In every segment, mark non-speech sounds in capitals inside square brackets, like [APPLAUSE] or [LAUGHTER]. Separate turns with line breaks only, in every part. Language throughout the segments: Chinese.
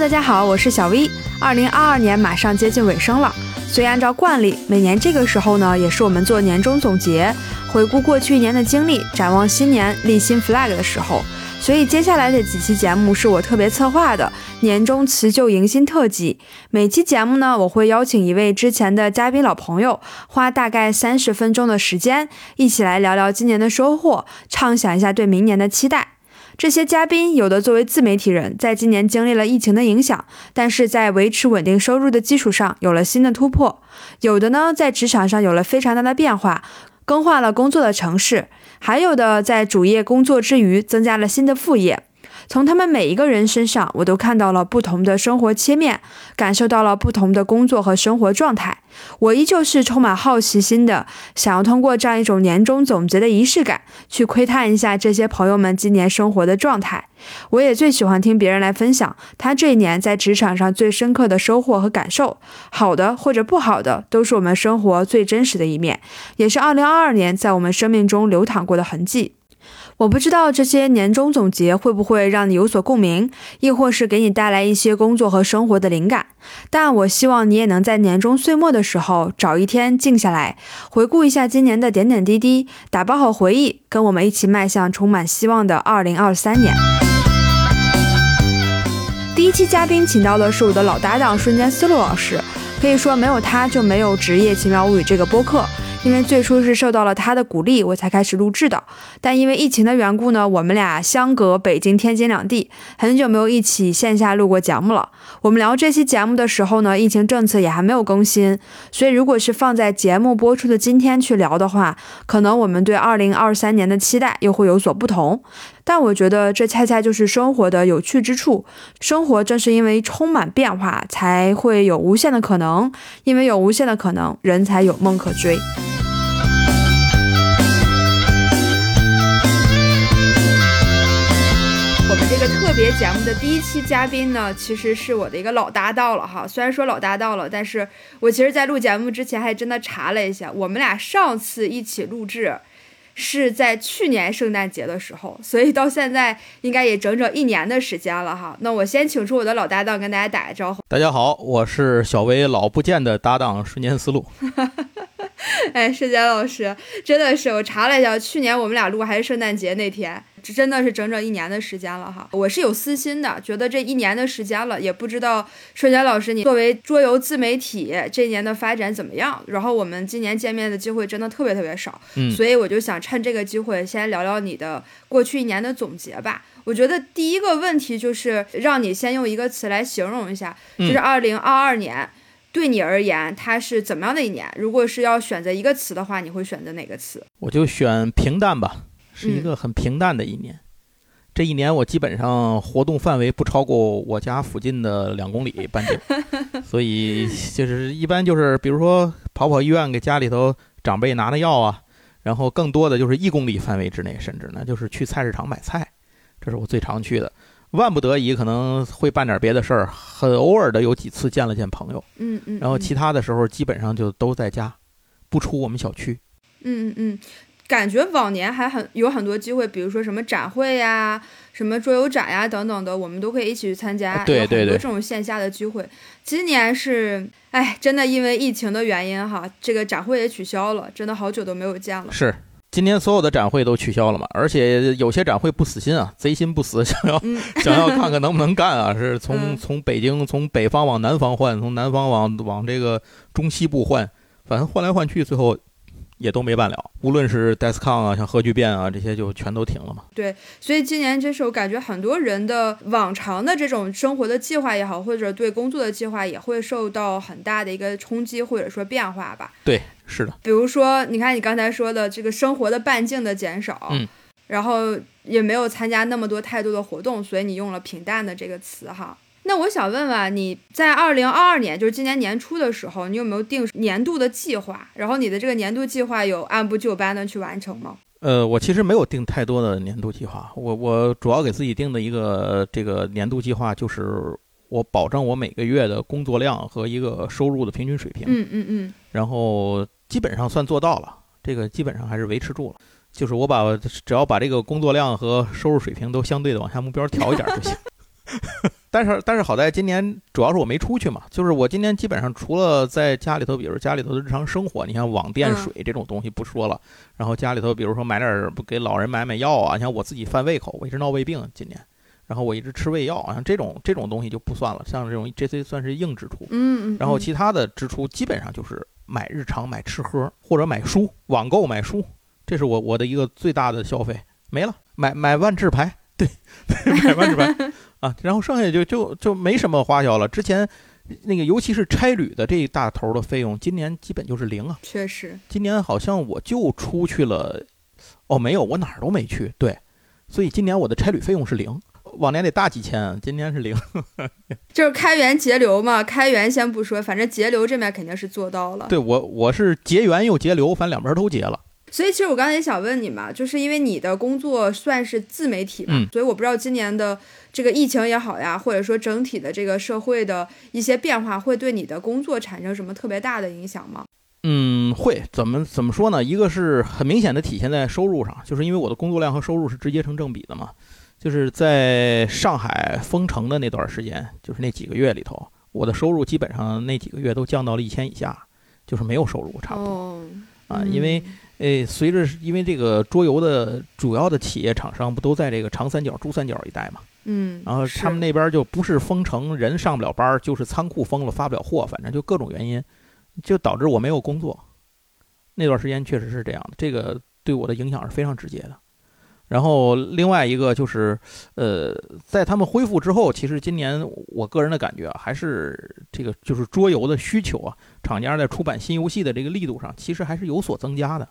大家好，我是小 V。二零二二年马上接近尾声了，所以按照惯例，每年这个时候呢，也是我们做年终总结、回顾过去一年的经历、展望新年、立新 flag 的时候。所以接下来的几期节目是我特别策划的年终辞旧迎新特辑。每期节目呢，我会邀请一位之前的嘉宾老朋友，花大概三十分钟的时间，一起来聊聊今年的收获，畅想一下对明年的期待。这些嘉宾有的作为自媒体人，在今年经历了疫情的影响，但是在维持稳定收入的基础上有了新的突破；有的呢，在职场上有了非常大的变化，更换了工作的城市。还有的在主业工作之余，增加了新的副业。从他们每一个人身上，我都看到了不同的生活切面，感受到了不同的工作和生活状态。我依旧是充满好奇心的，想要通过这样一种年终总结的仪式感，去窥探一下这些朋友们今年生活的状态。我也最喜欢听别人来分享他这一年在职场上最深刻的收获和感受，好的或者不好的，都是我们生活最真实的一面，也是2022年在我们生命中流淌过的痕迹。我不知道这些年终总结会不会让你有所共鸣，亦或是给你带来一些工作和生活的灵感。但我希望你也能在年终岁末的时候找一天静下来，回顾一下今年的点点滴滴，打包好回忆，跟我们一起迈向充满希望的2023年。第一期嘉宾请到的是我的老搭档瞬间思路老师，可以说没有他就没有职业奇妙物语这个播客。因为最初是受到了他的鼓励，我才开始录制的。但因为疫情的缘故呢，我们俩相隔北京、天津两地，很久没有一起线下录过节目了。我们聊这期节目的时候呢，疫情政策也还没有更新，所以如果是放在节目播出的今天去聊的话，可能我们对二零二三年的期待又会有所不同。但我觉得这恰恰就是生活的有趣之处。生活正是因为充满变化，才会有无限的可能。因为有无限的可能，人才有梦可追。我们这个特别节目的第一期嘉宾呢，其实是我的一个老搭档了哈。虽然说老搭档了，但是我其实，在录节目之前还真的查了一下，我们俩上次一起录制。是在去年圣诞节的时候，所以到现在应该也整整一年的时间了哈。那我先请出我的老搭档跟大家打个招呼。
大家好，我是小薇老不见的搭档瞬间思路。[LAUGHS]
哎，瞬间老师，真的是我查了一下，去年我们俩录还是圣诞节那天。这真的是整整一年的时间了哈，我是有私心的，觉得这一年的时间了，也不知道瞬间老师你作为桌游自媒体这一年的发展怎么样。然后我们今年见面的机会真的特别特别少，
嗯，
所以我就想趁这个机会先聊聊你的过去一年的总结吧。我觉得第一个问题就是让你先用一个词来形容一下，就是二零二二年对你而言它是怎么样的一年？如果是要选择一个词的话，你会选择哪个词？
我就选平淡吧。是一个很平淡的一年，这一年我基本上活动范围不超过我家附近的两公里半径，[LAUGHS] 所以就是一般就是比如说跑跑医院给家里头长辈拿拿药啊，然后更多的就是一公里范围之内，甚至呢就是去菜市场买菜，这是我最常去的。万不得已可能会办点别的事儿，很偶尔的有几次见了见朋友，
嗯嗯，
然后其他的时候基本上就都在家，不出我们小区。
嗯嗯嗯。感觉往年还很有很多机会，比如说什么展会呀、什么桌游展呀等等的，我们都可以一起去参加，
对对对，
这种线下的机会。今年是，哎，真的因为疫情的原因哈，这个展会也取消了，真的好久都没有见了。
是，今年所有的展会都取消了嘛？而且有些展会不死心啊，贼心不死，[LAUGHS] 想要想要看看能不能干啊？是 [LAUGHS] 从从北京从北方往南方换，从南方往往这个中西部换，反正换来换去，最后。也都没办了，无论是 DESCON 啊，像核聚变啊，这些就全都停了嘛。
对，所以今年这时候感觉很多人的往常的这种生活的计划也好，或者对工作的计划也会受到很大的一个冲击或者说变化吧。
对，是的。
比如说，你看你刚才说的这个生活的半径的减少，
嗯，
然后也没有参加那么多太多的活动，所以你用了平淡的这个词哈。那我想问问你在二零二二年，就是今年年初的时候，你有没有定年度的计划？然后你的这个年度计划有按部就班的去完成吗？
呃，我其实没有定太多的年度计划，我我主要给自己定的一个这个年度计划就是我保证我每个月的工作量和一个收入的平均水平。
嗯嗯嗯。
然后基本上算做到了，这个基本上还是维持住了。就是我把只要把这个工作量和收入水平都相对的往下目标调一点就行。[LAUGHS] 但是但是好在今年主要是我没出去嘛，就是我今年基本上除了在家里头，比如家里头的日常生活，你像网电水这种东西不说了，然后家里头比如说买点给老人买买药啊，像我自己犯胃口，我一直闹胃病今年，然后我一直吃胃药，像这种这种东西就不算了，像这种这些算是硬支出，
嗯嗯，
然后其他的支出基本上就是买日常买吃喝或者买书，网购买书，这是我我的一个最大的消费。没了，买买万智牌，对，[LAUGHS] 买万智牌。啊，然后剩下就就就没什么花销了。之前那个，尤其是差旅的这一大头的费用，今年基本就是零啊。
确实，
今年好像我就出去了，哦，没有，我哪儿都没去。对，所以今年我的差旅费用是零，往年得大几千，今年是零。[LAUGHS]
就是开源节流嘛，开源先不说，反正节流这面肯定是做到了。
对我，我是节源又节流，反正两边都节了。
所以其实我刚才也想问你嘛，就是因为你的工作算是自媒体嘛，所以我不知道今年的这个疫情也好呀，或者说整体的这个社会的一些变化，会对你的工作产生什么特别大的影响吗？
嗯，会。怎么怎么说呢？一个是很明显的体现在收入上，就是因为我的工作量和收入是直接成正比的嘛。就是在上海封城的那段时间，就是那几个月里头，我的收入基本上那几个月都降到了一千以下，就是没有收入，差不多啊，因为。诶，随着因为这个桌游的主要的企业厂商不都在这个长三角、珠三角一带嘛，
嗯，
然后他们那边就不是封城，人上不了班，就是仓库封了，发不了货，反正就各种原因，就导致我没有工作。那段时间确实是这样的，这个对我的影响是非常直接的。然后另外一个就是，呃，在他们恢复之后，其实今年我个人的感觉啊，还是这个就是桌游的需求啊，厂家在出版新游戏的这个力度上，其实还是有所增加的。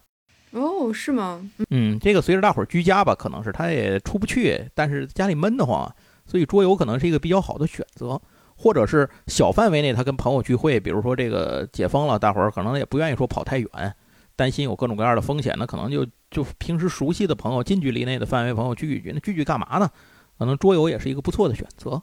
哦，是吗？
嗯，这个随着大伙儿居家吧，可能是他也出不去，但是家里闷得慌，所以桌游可能是一个比较好的选择，或者是小范围内他跟朋友聚会，比如说这个解封了，大伙儿可能也不愿意说跑太远，担心有各种各样的风险，那可能就就平时熟悉的朋友、近距离内的范围朋友聚一聚，那聚聚干嘛呢？可能桌游也是一个不错的选择，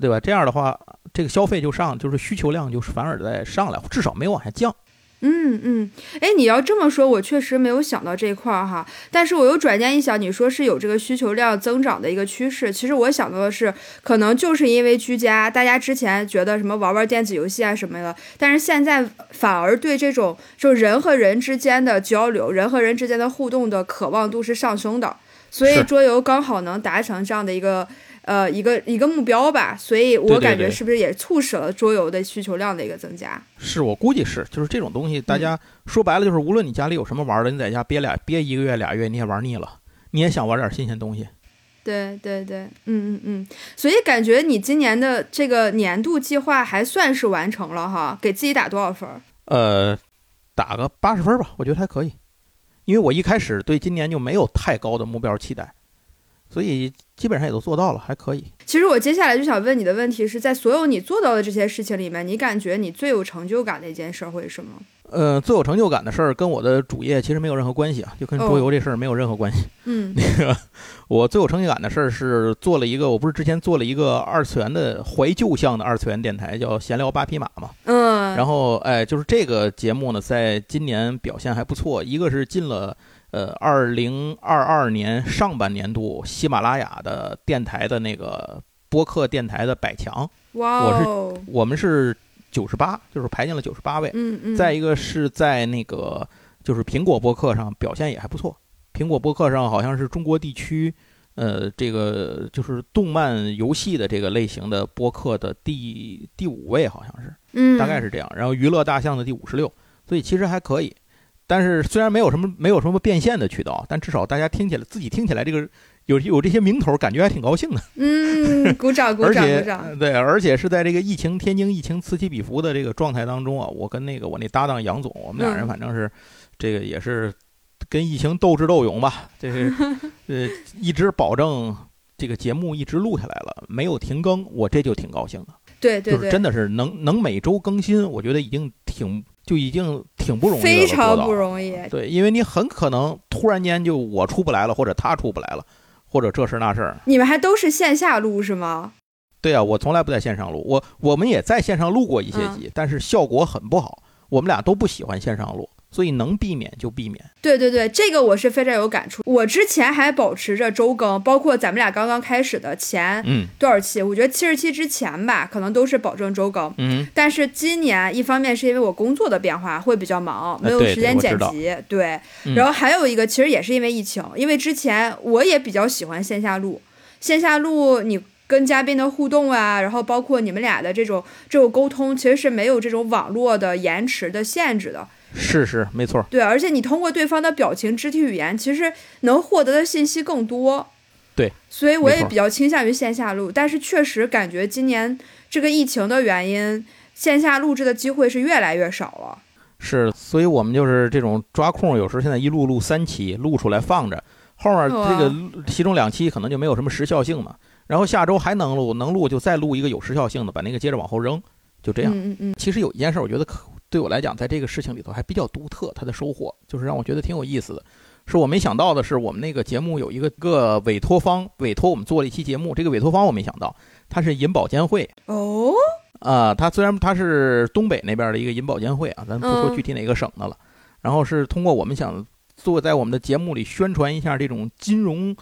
对吧？这样的话，这个消费就上，就是需求量就是反而在上来，至少没有往下降。
嗯嗯，哎，你要这么说，我确实没有想到这一块儿哈。但是我又转念一想，你说是有这个需求量增长的一个趋势，其实我想到的是，可能就是因为居家，大家之前觉得什么玩玩电子游戏啊什么的，但是现在反而对这种就人和人之间的交流、人和人之间的互动的渴望度是上升的，所以桌游刚好能达成这样的一个。呃，一个一个目标吧，所以我感觉是不是也促使了桌游的需求量的一个增加？
是我估计是，就是这种东西，大家说白了就是，无论你家里有什么玩的，你在家憋俩憋一个月俩月，你也玩腻了，你也想玩点新鲜东西。
对对对，嗯嗯嗯，所以感觉你今年的这个年度计划还算是完成了哈，给自己打多少分？
呃，打个八十分吧，我觉得还可以，因为我一开始对今年就没有太高的目标期待。所以基本上也都做到了，还可以。
其实我接下来就想问你的问题是在所有你做到的这些事情里面，你感觉你最有成就感的一件事会是什么？
呃，最有成就感的事儿跟我的主业其实没有任何关系啊，就跟桌游这事儿没有任何关系。
嗯，[LAUGHS]
那个我最有成就感的事儿是做了一个，我不是之前做了一个二次元的怀旧向的二次元电台，叫闲聊八匹马嘛。
嗯。
然后哎，就是这个节目呢，在今年表现还不错，一个是进了。呃，二零二二年上半年度喜马拉雅的电台的那个播客电台的百强，
哇，
我是我们是九十八，就是排进了九十八位。
嗯嗯。
再一个是在那个就是苹果播客上表现也还不错，苹果播客上好像是中国地区，呃，这个就是动漫游戏的这个类型的播客的第第五位，好像是，
嗯，
大概是这样。然后娱乐大象的第五十六，所以其实还可以。但是虽然没有什么没有什么变现的渠道，但至少大家听起来自己听起来这个有有这些名头，感觉还挺高兴的。
嗯，[LAUGHS] 鼓掌鼓掌鼓掌。
对，而且是在这个疫情天津疫情此起彼伏的这个状态当中啊，我跟那个我那搭档杨总，我们俩人反正是这个也是跟疫情斗智斗勇吧，这是 [LAUGHS] 呃一直保证这个节目一直录下来了，没有停更，我这就挺高兴的。
对对
对，就是真的是能能每周更新，我觉得已经挺。就已经挺不容易了，
非常不容易。
对，因为你很可能突然间就我出不来了，或者他出不来了，或者这事那事儿。
你们还都是线下录是吗？
对啊，我从来不在线上录。我我们也在线上录过一些集，但是效果很不好。我们俩都不喜欢线上录，所以能避免就避免。
对对对，这个我是非常有感触。我之前还保持着周更，包括咱们俩刚刚开始的前
嗯
多少期，我觉得七十期之前吧，可能都是保证周更。
嗯，
但是今年一方面是因为我工作的变化会比较忙，没有时间剪辑，对。
嗯
然后还有一个，其实也是因为疫情，因为之前我也比较喜欢线下录，线下录你跟嘉宾的互动啊，然后包括你们俩的这种这种沟通，其实是没有这种网络的延迟的限制的。
是是没错。
对，而且你通过对方的表情、肢体语言，其实能获得的信息更多。
对，
所以我也比较倾向于线下录，但是确实感觉今年这个疫情的原因，线下录制的机会是越来越少了。
是，所以我们就是这种抓空，有时候现在一录录三期，录出来放着，后面这个其中两期可能就没有什么时效性嘛。然后下周还能录，能录就再录一个有时效性的，把那个接着往后扔，就这样。
嗯嗯嗯，
其实有一件事，我觉得可对我来讲，在这个事情里头还比较独特，它的收获就是让我觉得挺有意思的。是我没想到的是，我们那个节目有一个个委托方委托我们做了一期节目，这个委托方我没想到，他是银保监会
哦，
啊、他虽然他是东北那边的一个银保监会啊，咱不说
嗯
具体哪个省的了，然后是通过我们想做在我们的节目里宣传一下这种金融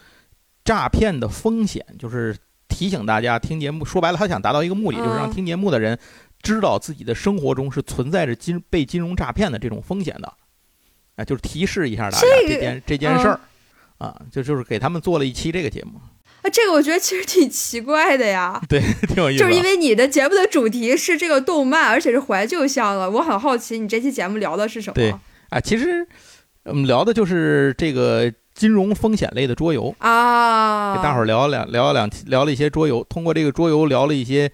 诈骗的风险，就是提醒大家听节目。说白了，他想达到一个目的，就是让
嗯
听节目的人知道自己的生活中是存在着金被金融诈骗的这种风险的，啊，就是提示一下大家
这
件这件事儿。啊，就就是给他们做了一期这个节目，
啊，这个我觉得其实挺奇怪的呀。[LAUGHS]
对，挺有意思。
就是因为你的节目的主题是这个动漫，而且是怀旧向的，我很好奇你这期节目聊的是什么？
对啊，其实我们聊的就是这个金融风险类的桌游，
啊，
给大伙儿聊两聊两聊了一些桌游，通过这个桌游聊了一些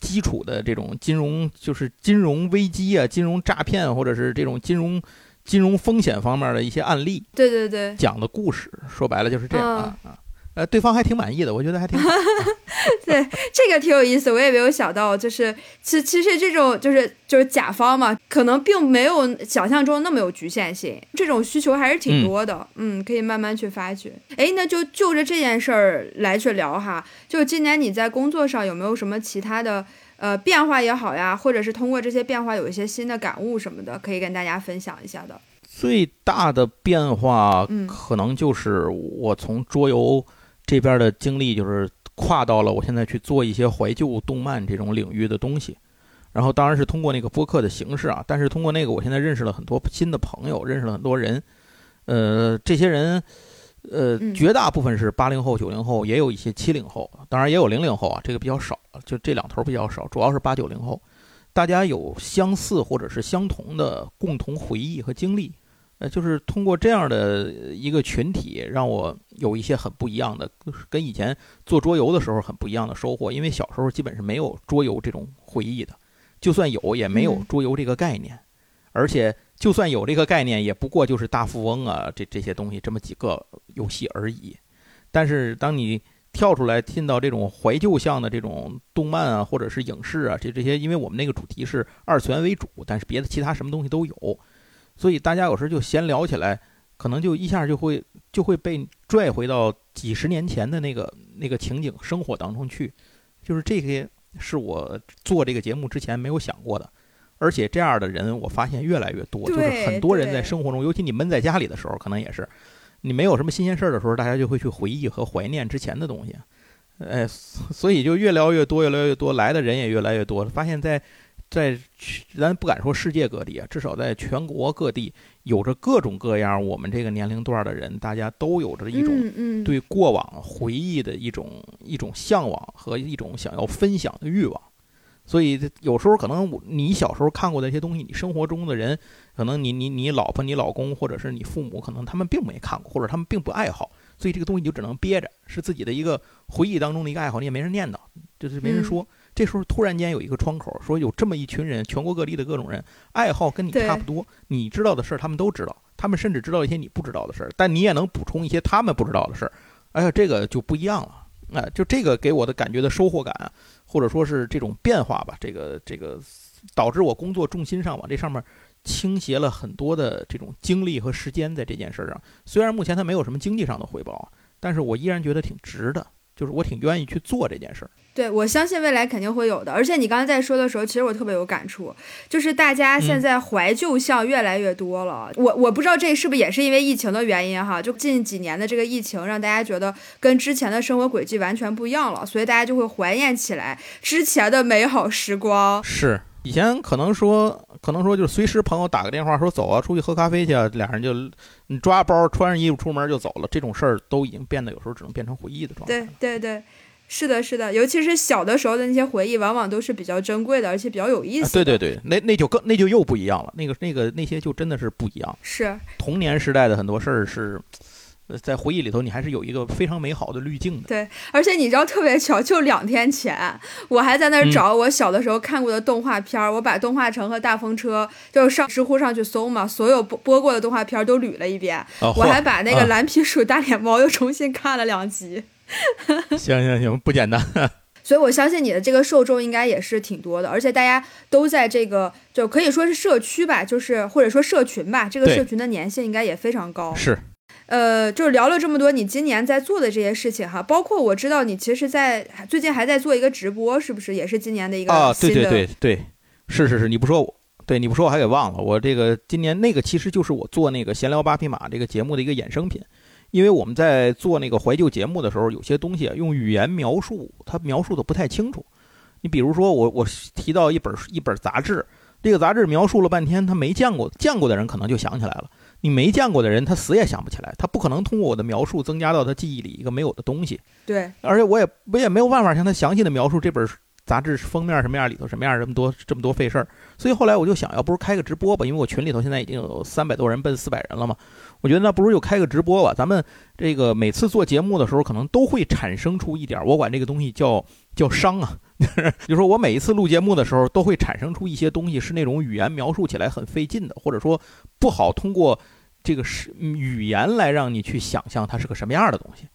基础的这种金融，就是金融危机啊、金融诈骗或者是这种金融金融风险方面的一些案例
对对对，
讲的故事，说白了就是这样啊
嗯
啊。呃，对方还挺满意的，我觉得还挺好。[LAUGHS]
这个挺有意思，我也没有想到，就是其其实这种就是就是甲方嘛，可能并没有想象中那么有局限性，这种需求还是挺多的，嗯可以慢慢去发掘。哎，那就就着这件事儿来去聊哈，就今年你在工作上有没有什么其他的呃变化也好呀，或者是通过这些变化有一些新的感悟什么的，可以跟大家分享一下的。
最大的变化
嗯
可能就是我从桌游这边的经历，就是跨到了我现在去做一些怀旧动漫这种领域的东西。然后当然是通过那个播客的形式啊，但是通过那个，我现在认识了很多新的朋友，认识了很多人。呃，这些人，呃，
嗯
绝大部分是八零后、九零后，也有一些七零后，当然也有零零后啊，这个比较少，就这两头比较少，主要是八九零后。大家有相似或者是相同的共同回忆和经历，呃，就是通过这样的一个群体，让我有一些很不一样的，跟以前做桌游的时候很不一样的收获。因为小时候基本是没有桌游这种回忆的，就算有，也没有
嗯
桌游这个概念，而且就算有这个概念，也不过就是大富翁啊，这这些东西这么几个游戏而已。但是当你跳出来进到这种怀旧向的这种动漫啊，或者是影视啊，这这些，因为我们那个主题是二次元为主，但是别的其他什么东西都有，所以大家有时候就闲聊起来，可能就一下就会就会被拽回到几十年前的那个那个情景生活当中去，就是这些是我做这个节目之前没有想过的。而且这样的人，我发现越来越多，就是很多人在生活中，尤其你闷在家里的时候，可能也是，你没有什么新鲜事儿的时候，大家就会去回忆和怀念之前的东西，哎，所以就越聊越多，越来越多，来的人也越来越多，发现在在咱不敢说世界各地啊，至少在全国各地，有着各种各样我们这个年龄段的人，大家都有着一种对过往回忆的一种一种向往和一种想要分享的欲望。所以有时候可能你小时候看过的一些东西，你生活中的人，可能你你你老婆、你老公或者是你父母，可能他们并没看过，或者他们并不爱好，所以这个东西你就只能憋着，是自己的一个回忆当中的一个爱好，你也没人念叨，就是没人说。这时候突然间有一个窗口，说有这么一群人，全国各地的各种人，爱好跟你差不多，你知道的事儿他们都知道，他们甚至知道一些你不知道的事儿，但你也能补充一些他们不知道的事儿。哎呀，这个就不一样了。哎，就这个给我的感觉的收获感啊，或者说是这种变化吧，这个这个导致我工作重心上往这上面倾斜了很多的这种精力和时间在这件事儿上。虽然目前它没有什么经济上的回报，但是我依然觉得挺值的。就是我挺愿意去做这件事儿。
对，我相信未来肯定会有的。而且你刚才在说的时候，其实我特别有感触，就是大家现在怀旧项越来越多了。我我不知道这是不是也是因为疫情的原因哈，就近几年的这个疫情，让大家觉得跟之前的生活轨迹完全不一样了，所以大家就会怀念起来之前的美好时光。
是。以前可能说，可能说就是随时朋友打个电话说走啊，出去喝咖啡去啊，俩人就你抓包穿上衣服出门就走了，这种事儿都已经变得有时候只能变成回忆的状态。
对对对，是的，是的，尤其是小的时候的那些回忆，往往都是比较珍贵的，而且比较有意思。
对对对，那那就更那就又不一样了，那个那个那些就真的是不一样。
是
童年时代的很多事儿是。在回忆里头，你还是有一个非常美好的滤镜的。
对，而且你知道特别巧，就两天前，我还在那儿找我小的时候看过的动画片儿，我把《动画城》和《大风车》就上知乎上去搜嘛，所有播播过的动画片都捋了一遍。我还把那个《蓝皮鼠大脸猫》又重新看了两集。[LAUGHS]
行行行，不简单。[LAUGHS]
所以我相信你的这个受众应该也是挺多的，而且大家都在这个就可以说是社区吧，就是或者说社群吧，这个社群的粘性应该也非常高。
是。
呃，就是聊了这么多，你今年在做的这些事情哈，包括我知道你其实，在最近还在做一个直播，是不是也是今年的一个
啊？对对对对，是是是，你不说我，对你不说我还给忘了。我这个今年那个其实就是我做那个闲聊八匹马这个节目的一个衍生品，因为我们在做那个怀旧节目的时候，有些东西用语言描述，它描述的不太清楚。你比如说我我提到一本一本杂志，这个杂志描述了半天，他没见过，见过的人可能就想起来了。你没见过的人，他死也想不起来，他不可能通过我的描述增加到他记忆里一个没有的东西。
对，
而且我也我也没有办法向他详细的描述这本杂志封面什么样，里头什么样，这么多这么多费事儿。所以后来我就想要不如开个直播吧，因为我群里头现在已经有三百多人，奔四百人了嘛。我觉得那不如就开个直播吧。咱们这个每次做节目的时候，可能都会产生出一点，我管这个东西叫叫伤啊。[LAUGHS] 就说我每一次录节目的时候，都会产生出一些东西，是那种语言描述起来很费劲的，或者说不好通过这个是语言来让你去想象它是个什么样的东西。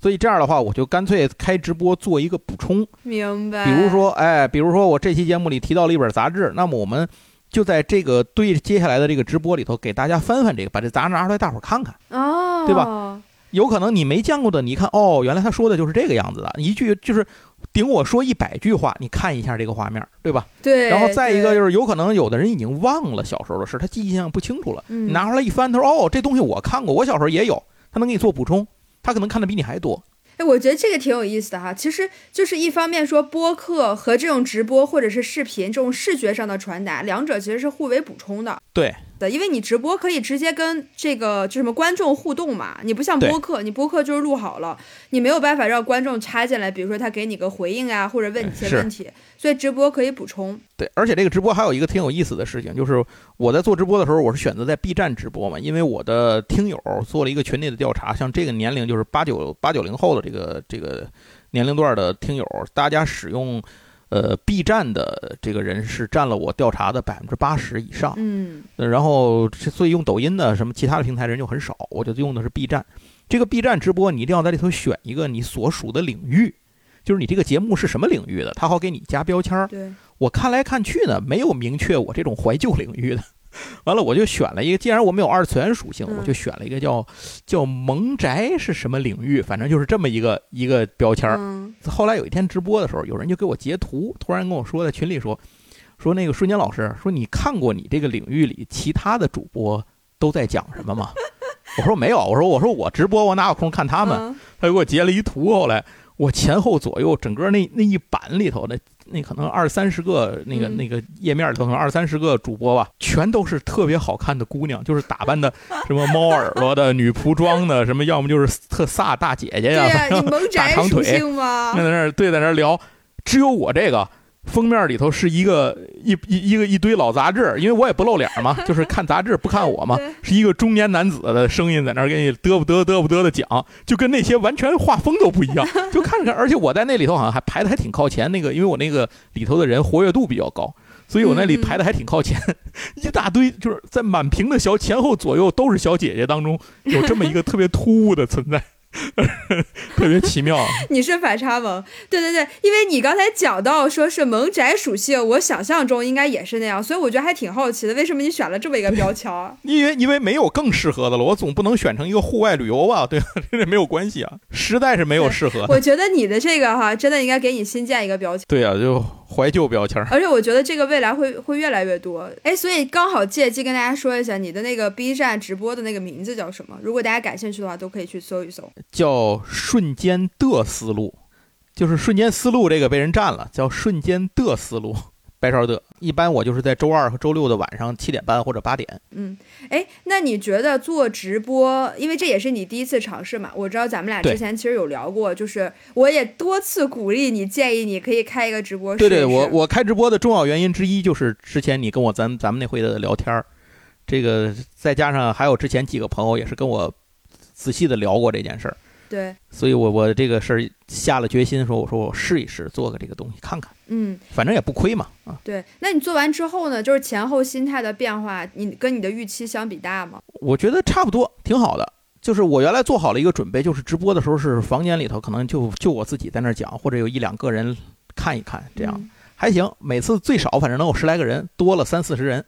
所以这样的话，我就干脆开直播做一个补充。
明白。
比如说，哎，比如说我这期节目里提到了一本杂志，那么我们就在这个对接下来的这个直播里头给大家翻翻这个，把这杂志拿出来，大伙儿看看，
哦，
对吧？有可能你没见过的，你一看，哦，原来他说的就是这个样子的，一句就是顶我说一百句话，你看一下这个画面，对吧？
对。
然后再一个就是，有可能有的人已经忘了小时候的事，他记忆象不清楚了。你拿出来一翻，他说：“哦，这东西我看过，我小时候也有。”他能给你做补充，他可能看的比你还多。
哎，我觉得这个挺有意思的哈。其实就是一方面说播客和这种直播或者是视频这种视觉上的传达，两者其实是互为补充的。
对。
的，因为你直播可以直接跟这个就什么观众互动嘛，你不像播客，你播客就是录好了，你没有办法让观众插进来，比如说他给你个回应啊，或者问你一些问题，所以直播可以补充。
对，而且这个直播还有一个挺有意思的事情，就是我在做直播的时候，我是选择在 B 站直播嘛，因为我的听友做了一个群内的调查，像这个年龄就是八九八九零后的这个这个年龄段的听友，大家使用。呃，B 站的这个人是占了我调查的百分之八十以上，
嗯，
然后所以用抖音的什么其他的平台人就很少，我就用的是 B 站。这个 B 站直播，你一定要在里头选一个你所属的领域，就是你这个节目是什么领域的，他好给你加标签儿。
对，
我看来看去呢，没有明确我这种怀旧领域的。[LAUGHS] 完了，我就选了一个。既然我们有二次元属性，我就选了一个叫叫萌宅是什么领域，反正就是这么一个一个标签儿。后来有一天直播的时候，有人就给我截图，突然跟我说在群里说说那个瞬间老师说你看过你这个领域里其他的主播都在讲什么吗？[LAUGHS] 我说没有，我说我说我直播我哪有空看他们？他就给我截了一图，后来我前后左右整个那那一版里头的。那可能二三十个那个那个页面里头，可能二三十个主播吧，全都是特别好看的姑娘，就是打扮的 [LAUGHS] 什么猫耳朵的、女仆装的，什么要么就是特飒大姐姐
呀，
大长腿，
那
在那儿对在那儿聊，只有我这个。封面里头是一个一一一个一堆老杂志，因为我也不露脸嘛，就是看杂志不看我嘛，[LAUGHS] 是一个中年男子的声音在那儿给你嘚不嘚嘚不嘚的讲，就跟那些完全画风都不一样，[LAUGHS] 就看着看，而且我在那里头好像还排的还挺靠前，那个因为我那个里头的人活跃度比较高，所以我那里排的还挺靠前，一大堆就是在满屏的小前后左右都是小姐姐当中，有这么一个特别突兀的存在。[LAUGHS] 特别奇妙。[LAUGHS]
你是反差萌，对对对，因为你刚才讲到说是萌宅属性，我想象中应该也是那样，所以我觉得还挺好奇的，为什么你选了这么一个标签？[LAUGHS]
因为因为没有更适合的了，我总不能选成一个户外旅游吧？对吧？这没有关系啊，实在是没有适合。
我觉得你的这个哈，真的应该给你新建一个标签。
对呀，就怀旧标签。
而且我觉得这个未来会会越来越多。哎，所以刚好借机跟大家说一下，你的那个 B 站直播的那个名字叫什么？如果大家感兴趣的话，都可以去搜一搜。
叫瞬间的思路，就是瞬间思路这个被人占了，叫瞬间的思路。白勺的，一般我就是在周二和周六的晚上七点半或者八点。
嗯，哎，那你觉得做直播，因为这也是你第一次尝试嘛？我知道咱们俩之前其实有聊过，就是我也多次鼓励你，建议你可以开一个直播。
对对，我我开直播的重要原因之一就是之前你跟我咱咱们那回的聊天儿，这个再加上还有之前几个朋友也是跟我仔细的聊过这件事儿。
对，
所以我我这个事儿下了决心，说我说我试一试做个这个东西看看，
嗯，
反正也不亏嘛，啊，
对。那你做完之后呢？就是前后心态的变化，你跟你的预期相比大吗？
我觉得差不多，挺好的。就是我原来做好了一个准备，就是直播的时候是房间里头可能就就我自己在那儿讲，或者有一两个人看一看，这样还行。每次最少反正能有十来个人，多了三四十人，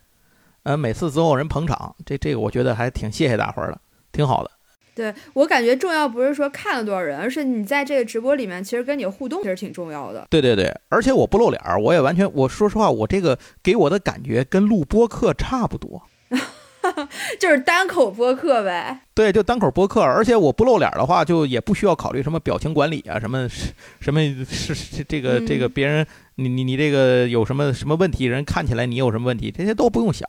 呃，每次总有人捧场，这这个我觉得还挺谢谢大伙儿的，挺好的。
对我感觉重要不是说看了多少人，而是你在这个直播里面，其实跟你互动其实挺重要的。
对对对，而且我不露脸儿，我也完全，我说实话，我这个给我的感觉跟录播课差不多，[LAUGHS]
就是单口播客呗。
对，就单口播客，而且我不露脸的话，就也不需要考虑什么表情管理啊，什么什么是这个这个别人你你你这个有什么什么问题，人看起来你有什么问题，这些都不用想。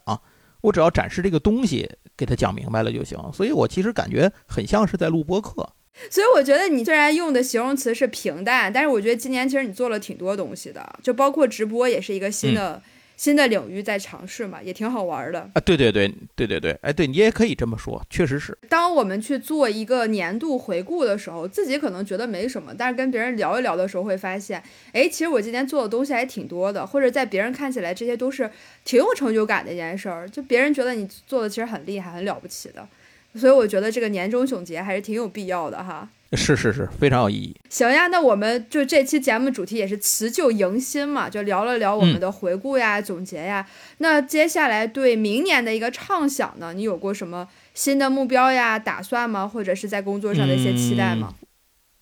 我只要展示这个东西，给他讲明白了就行。所以我其实感觉很像是在录播课。
所以我觉得你虽然用的形容词是平淡，但是我觉得今年其实你做了挺多东西的，就包括直播也是一个新的。新的领域在尝试嘛，也挺好玩的
啊！对对对对对对，哎，对你也可以这么说，确实是。
当我们去做一个年度回顾的时候，自己可能觉得没什么，但是跟别人聊一聊的时候，会发现，哎，其实我今天做的东西还挺多的，或者在别人看起来，这些都是挺有成就感的一件事儿，就别人觉得你做的其实很厉害、很了不起的。所以我觉得这个年终总结还是挺有必要的哈。
是是是，非常有意义。
行呀，那我们就这期节目主题也是辞旧迎新嘛，就聊了聊我们的回顾呀、总结呀。那接下来对明年的一个畅想呢，你有过什么新的目标呀、打算吗？或者是在工作上的一些期待吗？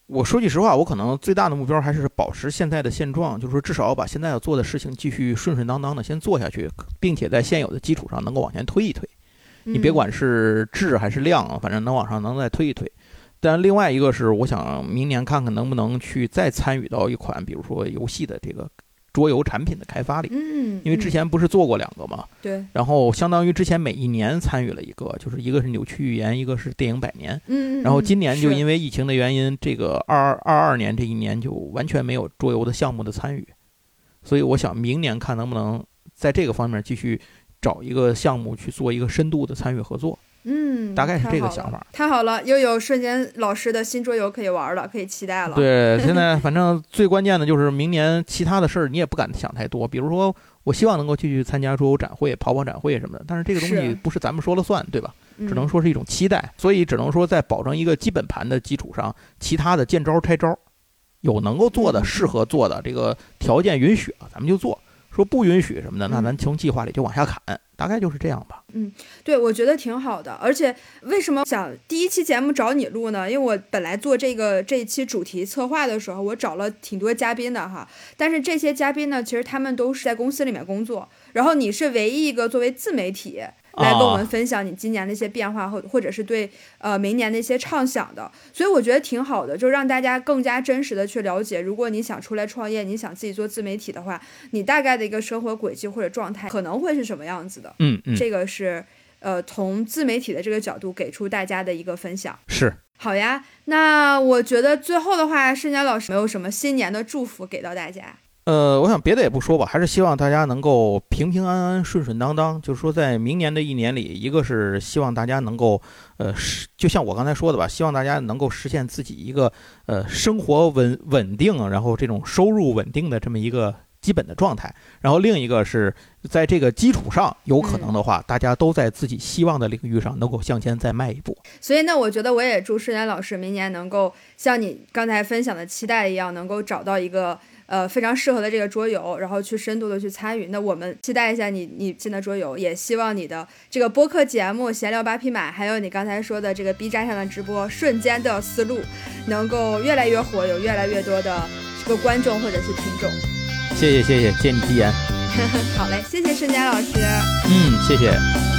我说句实话，我可能最大的目标还是保持现在的现状，就是说至少要把现在要做的事情继续顺顺当当的先做下去，并且在现有的基础上能够往前推一推。你别管是质还是量，反正能往上能再推一推。但另外一个是，我想明年看看能不能去再参与到一款，比如说游戏的这个桌游产品的开发里。
嗯，
因为之前不是做过两个嘛。
对。
然后相当于之前每一年参与了一个，就是一个是扭曲预言，一个是电影百年。
嗯。
然后今年就因为疫情的原因，这个二二二二年这一年就完全没有桌游的项目的参与，所以我想明年看能不能在这个方面继续找一个项目去做一个深度的参与合作。
嗯，
大概是这个想法。
太好了，又有瞬间老师的新桌游可以玩了，可以期待了。
对，现在反正最关键的就是明年其他的事儿，你也不敢想太多。比如说，我希望能够继续参加桌游展会、跑跑展会什么的，但是这个东西不是咱们说了算，对吧？只能说是一种期待。所以只能说在保证一个基本盘的基础上，其他的见招拆招，有能够做的、适合做的，这个条件允许了，咱们就做。说不允许什么的，那咱从计划里就往下砍，大概就是这样吧。
嗯，对，我觉得挺好的。而且为什么想第一期节目找你录呢？因为我本来做这个这一期主题策划的时候，我找了挺多嘉宾的哈。但是这些嘉宾呢，其实他们都是在公司里面工作，然后你是唯一一个作为自媒体。来跟我们分享你今年的一些变化，或或者是对呃明年的一些畅想的，所以我觉得挺好的，就让大家更加真实的去了解，如果你想出来创业，你想自己做自媒体的话，你大概的一个生活轨迹或者状态可能会是什么样子的。
嗯嗯，
这个是呃从自媒体的这个角度给出大家的一个分享。
是，
好呀，那我觉得最后的话，盛佳老师没有什么新年的祝福给到大家。
呃，我想别的也不说吧，还是希望大家能够平平安安、顺顺当当。就是说，在明年的一年里，一个是希望大家能够，呃，就像我刚才说的吧，希望大家能够实现自己一个呃生活稳稳定，然后这种收入稳定的这么一个。基本的状态。然后另一个是在这个基础上，有可能的话，大家都在自己希望的领域上能够向前再迈一步。
所以那，我觉得我也祝世年老师明年能够像你刚才分享的期待一样，能够找到一个。呃，非常适合的这个桌游，然后去深度的去参与。那我们期待一下你你进的桌游，也希望你的这个播客节目闲聊八匹马，还有你刚才说的这个 B 站上的直播，瞬间的思路能够越来越火，有越来越多的这个观众或者是听众。
谢谢谢谢，借你吉言。[LAUGHS]
好嘞，谢谢瞬间老师。
嗯，谢谢。